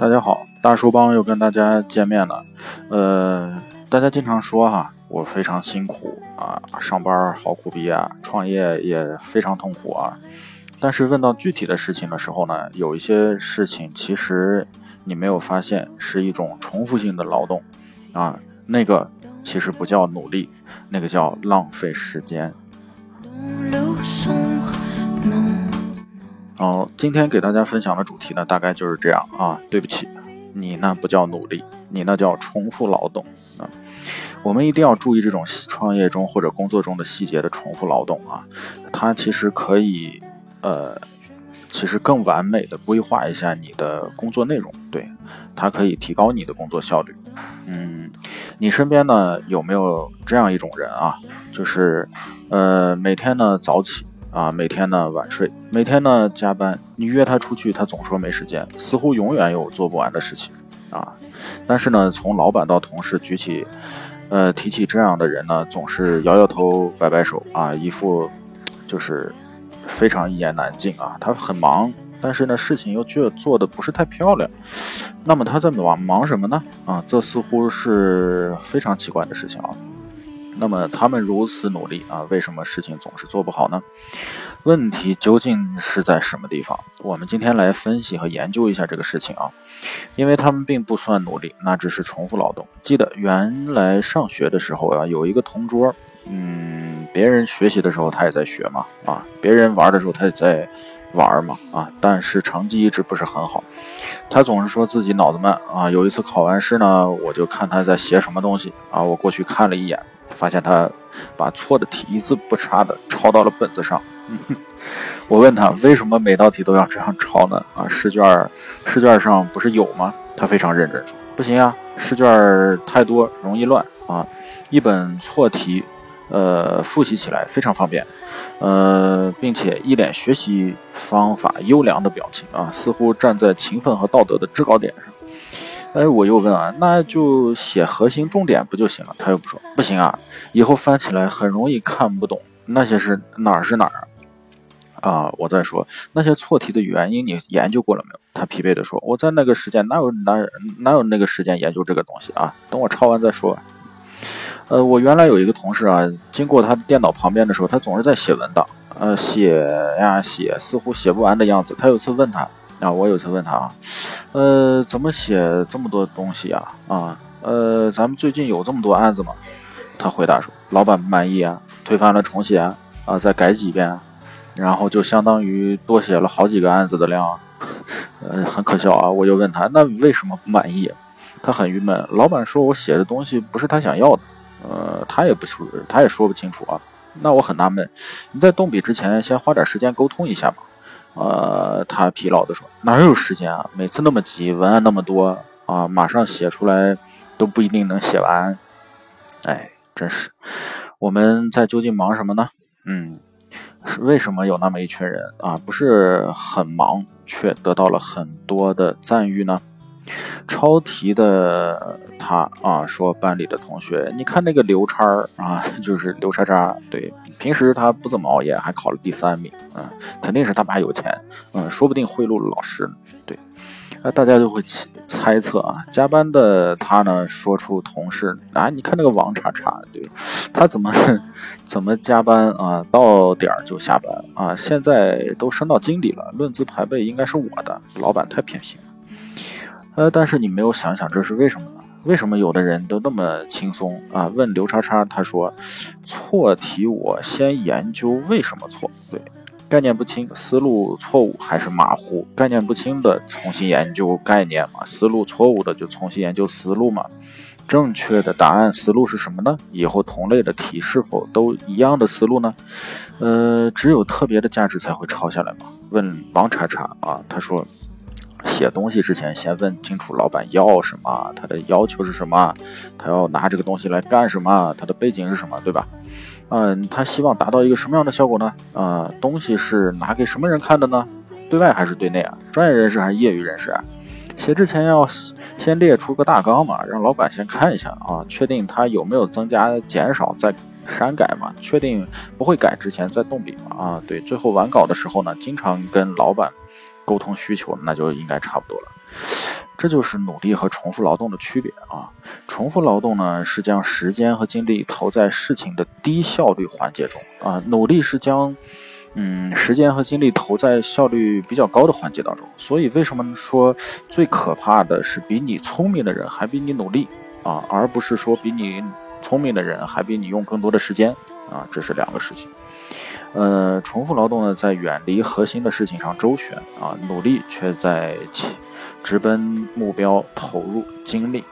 大家好，大叔帮又跟大家见面了。呃，大家经常说哈，我非常辛苦啊，上班好苦逼啊，创业也非常痛苦啊。但是问到具体的事情的时候呢，有一些事情其实你没有发现是一种重复性的劳动啊，那个其实不叫努力，那个叫浪费时间。好，今天给大家分享的主题呢，大概就是这样啊。对不起，你那不叫努力，你那叫重复劳动啊。我们一定要注意这种创业中或者工作中的细节的重复劳动啊。它其实可以，呃，其实更完美的规划一下你的工作内容，对，它可以提高你的工作效率。嗯，你身边呢有没有这样一种人啊？就是，呃，每天呢早起。啊，每天呢晚睡，每天呢加班。你约他出去，他总说没时间，似乎永远有做不完的事情啊。但是呢，从老板到同事举起，呃，提起这样的人呢，总是摇摇头、摆摆手啊，一副就是非常一言难尽啊。他很忙，但是呢，事情又却做的不是太漂亮。那么他在忙忙什么呢？啊，这似乎是非常奇怪的事情啊。那么他们如此努力啊，为什么事情总是做不好呢？问题究竟是在什么地方？我们今天来分析和研究一下这个事情啊，因为他们并不算努力，那只是重复劳动。记得原来上学的时候啊，有一个同桌，嗯，别人学习的时候他也在学嘛，啊，别人玩的时候他也在玩嘛，啊，但是成绩一直不是很好。他总是说自己脑子慢啊。有一次考完试呢，我就看他在写什么东西啊，我过去看了一眼。发现他把错的题一字不差的抄到了本子上。我问他为什么每道题都要这样抄呢？啊，试卷试卷上不是有吗？他非常认真说：“不行啊，试卷太多，容易乱啊。一本错题，呃，复习起来非常方便，呃，并且一脸学习方法优良的表情啊，似乎站在勤奋和道德的制高点上。”哎，我又问啊，那就写核心重点不就行了？他又不说，不行啊，以后翻起来很容易看不懂，那些是哪儿是哪儿啊？我再说那些错题的原因，你研究过了没有？他疲惫地说，我在那个时间哪有哪哪有那个时间研究这个东西啊？等我抄完再说。呃，我原来有一个同事啊，经过他电脑旁边的时候，他总是在写文档，呃，写呀写，似乎写不完的样子。他有次问他。啊，我有次问他啊，呃，怎么写这么多东西啊？啊，呃，咱们最近有这么多案子吗？他回答说，老板不满意啊，推翻了重写啊，再改几遍，然后就相当于多写了好几个案子的量，呃，很可笑啊。我就问他，那为什么不满意？他很郁闷，老板说我写的东西不是他想要的，呃，他也不说，他也说不清楚啊。那我很纳闷，你在动笔之前先花点时间沟通一下吧。呃，他疲劳地说：“哪有时间啊？每次那么急，文案那么多啊，马上写出来都不一定能写完。哎，真是，我们在究竟忙什么呢？嗯，是为什么有那么一群人啊，不是很忙，却得到了很多的赞誉呢？”抄题的他啊，说班里的同学，你看那个刘叉儿啊，就是刘叉叉，对，平时他不怎么熬夜，还考了第三名，嗯，肯定是他爸有钱，嗯，说不定贿赂了老师，对，那大家就会猜测啊，加班的他呢，说出同事啊，你看那个王叉叉，对他怎么 怎么加班啊，到点儿就下班啊，现在都升到经理了，论资排辈应该是我的，老板太偏心了。呃，但是你没有想想这是为什么呢？为什么有的人都那么轻松啊？问刘叉叉，他说错题我先研究为什么错，对，概念不清，思路错误还是马虎？概念不清的重新研究概念嘛，思路错误的就重新研究思路嘛。正确的答案思路是什么呢？以后同类的题是否都一样的思路呢？呃，只有特别的价值才会抄下来嘛。问王叉叉啊，他说。写东西之前，先问清楚老板要什么，他的要求是什么，他要拿这个东西来干什么，他的背景是什么，对吧？嗯，他希望达到一个什么样的效果呢？啊，东西是拿给什么人看的呢？对外还是对内啊？专业人士还是业余人士啊？写之前要先列出个大纲嘛，让老板先看一下啊，确定他有没有增加、减少、再删改嘛，确定不会改之前再动笔嘛。啊，对，最后完稿的时候呢，经常跟老板。沟通需求，那就应该差不多了。这就是努力和重复劳动的区别啊。重复劳动呢是将时间和精力投在事情的低效率环节中啊，努力是将嗯时间和精力投在效率比较高的环节当中。所以为什么说最可怕的是比你聪明的人还比你努力啊，而不是说比你聪明的人还比你用更多的时间啊？这是两个事情。呃，重复劳动呢，在远离核心的事情上周旋啊，努力却在直奔目标投入精力，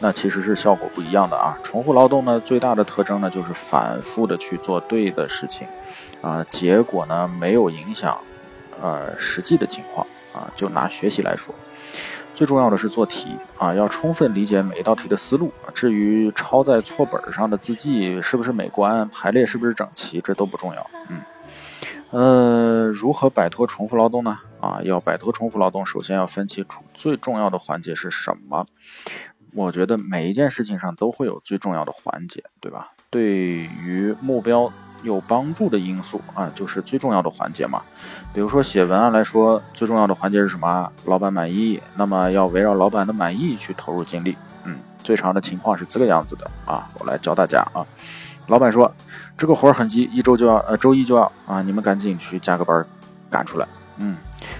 那其实是效果不一样的啊。重复劳动呢，最大的特征呢，就是反复的去做对的事情，啊，结果呢没有影响，呃，实际的情况啊。就拿学习来说。最重要的是做题啊，要充分理解每一道题的思路。至于抄在错本上的字迹是不是美观，排列是不是整齐，这都不重要。嗯，呃，如何摆脱重复劳动呢？啊，要摆脱重复劳动，首先要分清楚最重要的环节是什么。我觉得每一件事情上都会有最重要的环节，对吧？对于目标。有帮助的因素啊，就是最重要的环节嘛。比如说写文案来说，最重要的环节是什么？老板满意，那么要围绕老板的满意去投入精力。嗯，最常的情况是这个样子的啊。我来教大家啊。老板说这个活儿很急，一周就要，呃，周一就要啊，你们赶紧去加个班赶出来。嗯，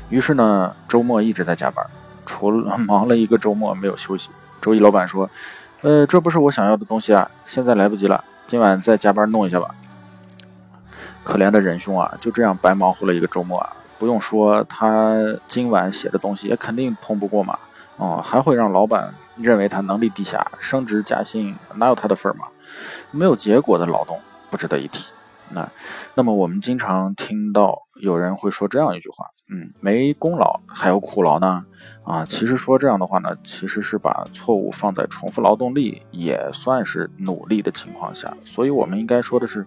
于是呢，周末一直在加班，除了 忙了一个周末没有休息。周一老板说，呃，这不是我想要的东西啊，现在来不及了，今晚再加班弄一下吧。可怜的仁兄啊，就这样白忙活了一个周末啊！不用说，他今晚写的东西也肯定通不过嘛。哦，还会让老板认为他能力低下，升职加薪哪有他的份儿嘛？没有结果的劳动不值得一提。那，那么我们经常听到有人会说这样一句话：嗯，没功劳还有苦劳呢。啊，其实说这样的话呢，其实是把错误放在重复劳动力也算是努力的情况下，所以我们应该说的是。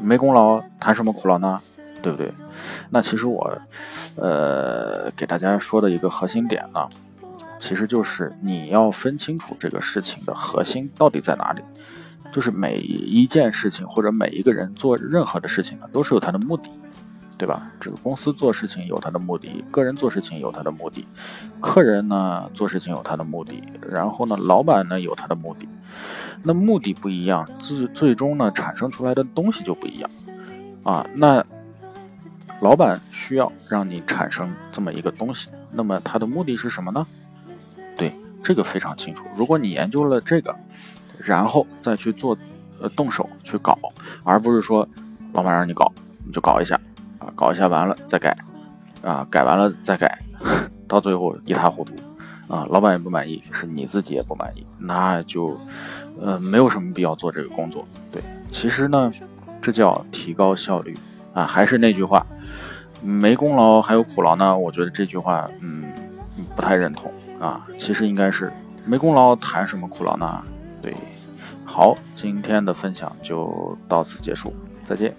没功劳谈什么苦劳呢？对不对？那其实我，呃，给大家说的一个核心点呢，其实就是你要分清楚这个事情的核心到底在哪里。就是每一件事情或者每一个人做任何的事情呢，都是有他的目的。对吧？这个公司做事情有他的目的，个人做事情有他的目的，客人呢做事情有他的目的，然后呢，老板呢有他的目的。那目的不一样，最最终呢产生出来的东西就不一样啊。那老板需要让你产生这么一个东西，那么他的目的是什么呢？对，这个非常清楚。如果你研究了这个，然后再去做，呃，动手去搞，而不是说老板让你搞，你就搞一下。搞一下完了再改，啊，改完了再改，到最后一塌糊涂，啊，老板也不满意，是你自己也不满意，那就，呃，没有什么必要做这个工作。对，其实呢，这叫提高效率啊。还是那句话，没功劳还有苦劳呢？我觉得这句话，嗯，不太认同啊。其实应该是没功劳谈什么苦劳呢？对，好，今天的分享就到此结束，再见。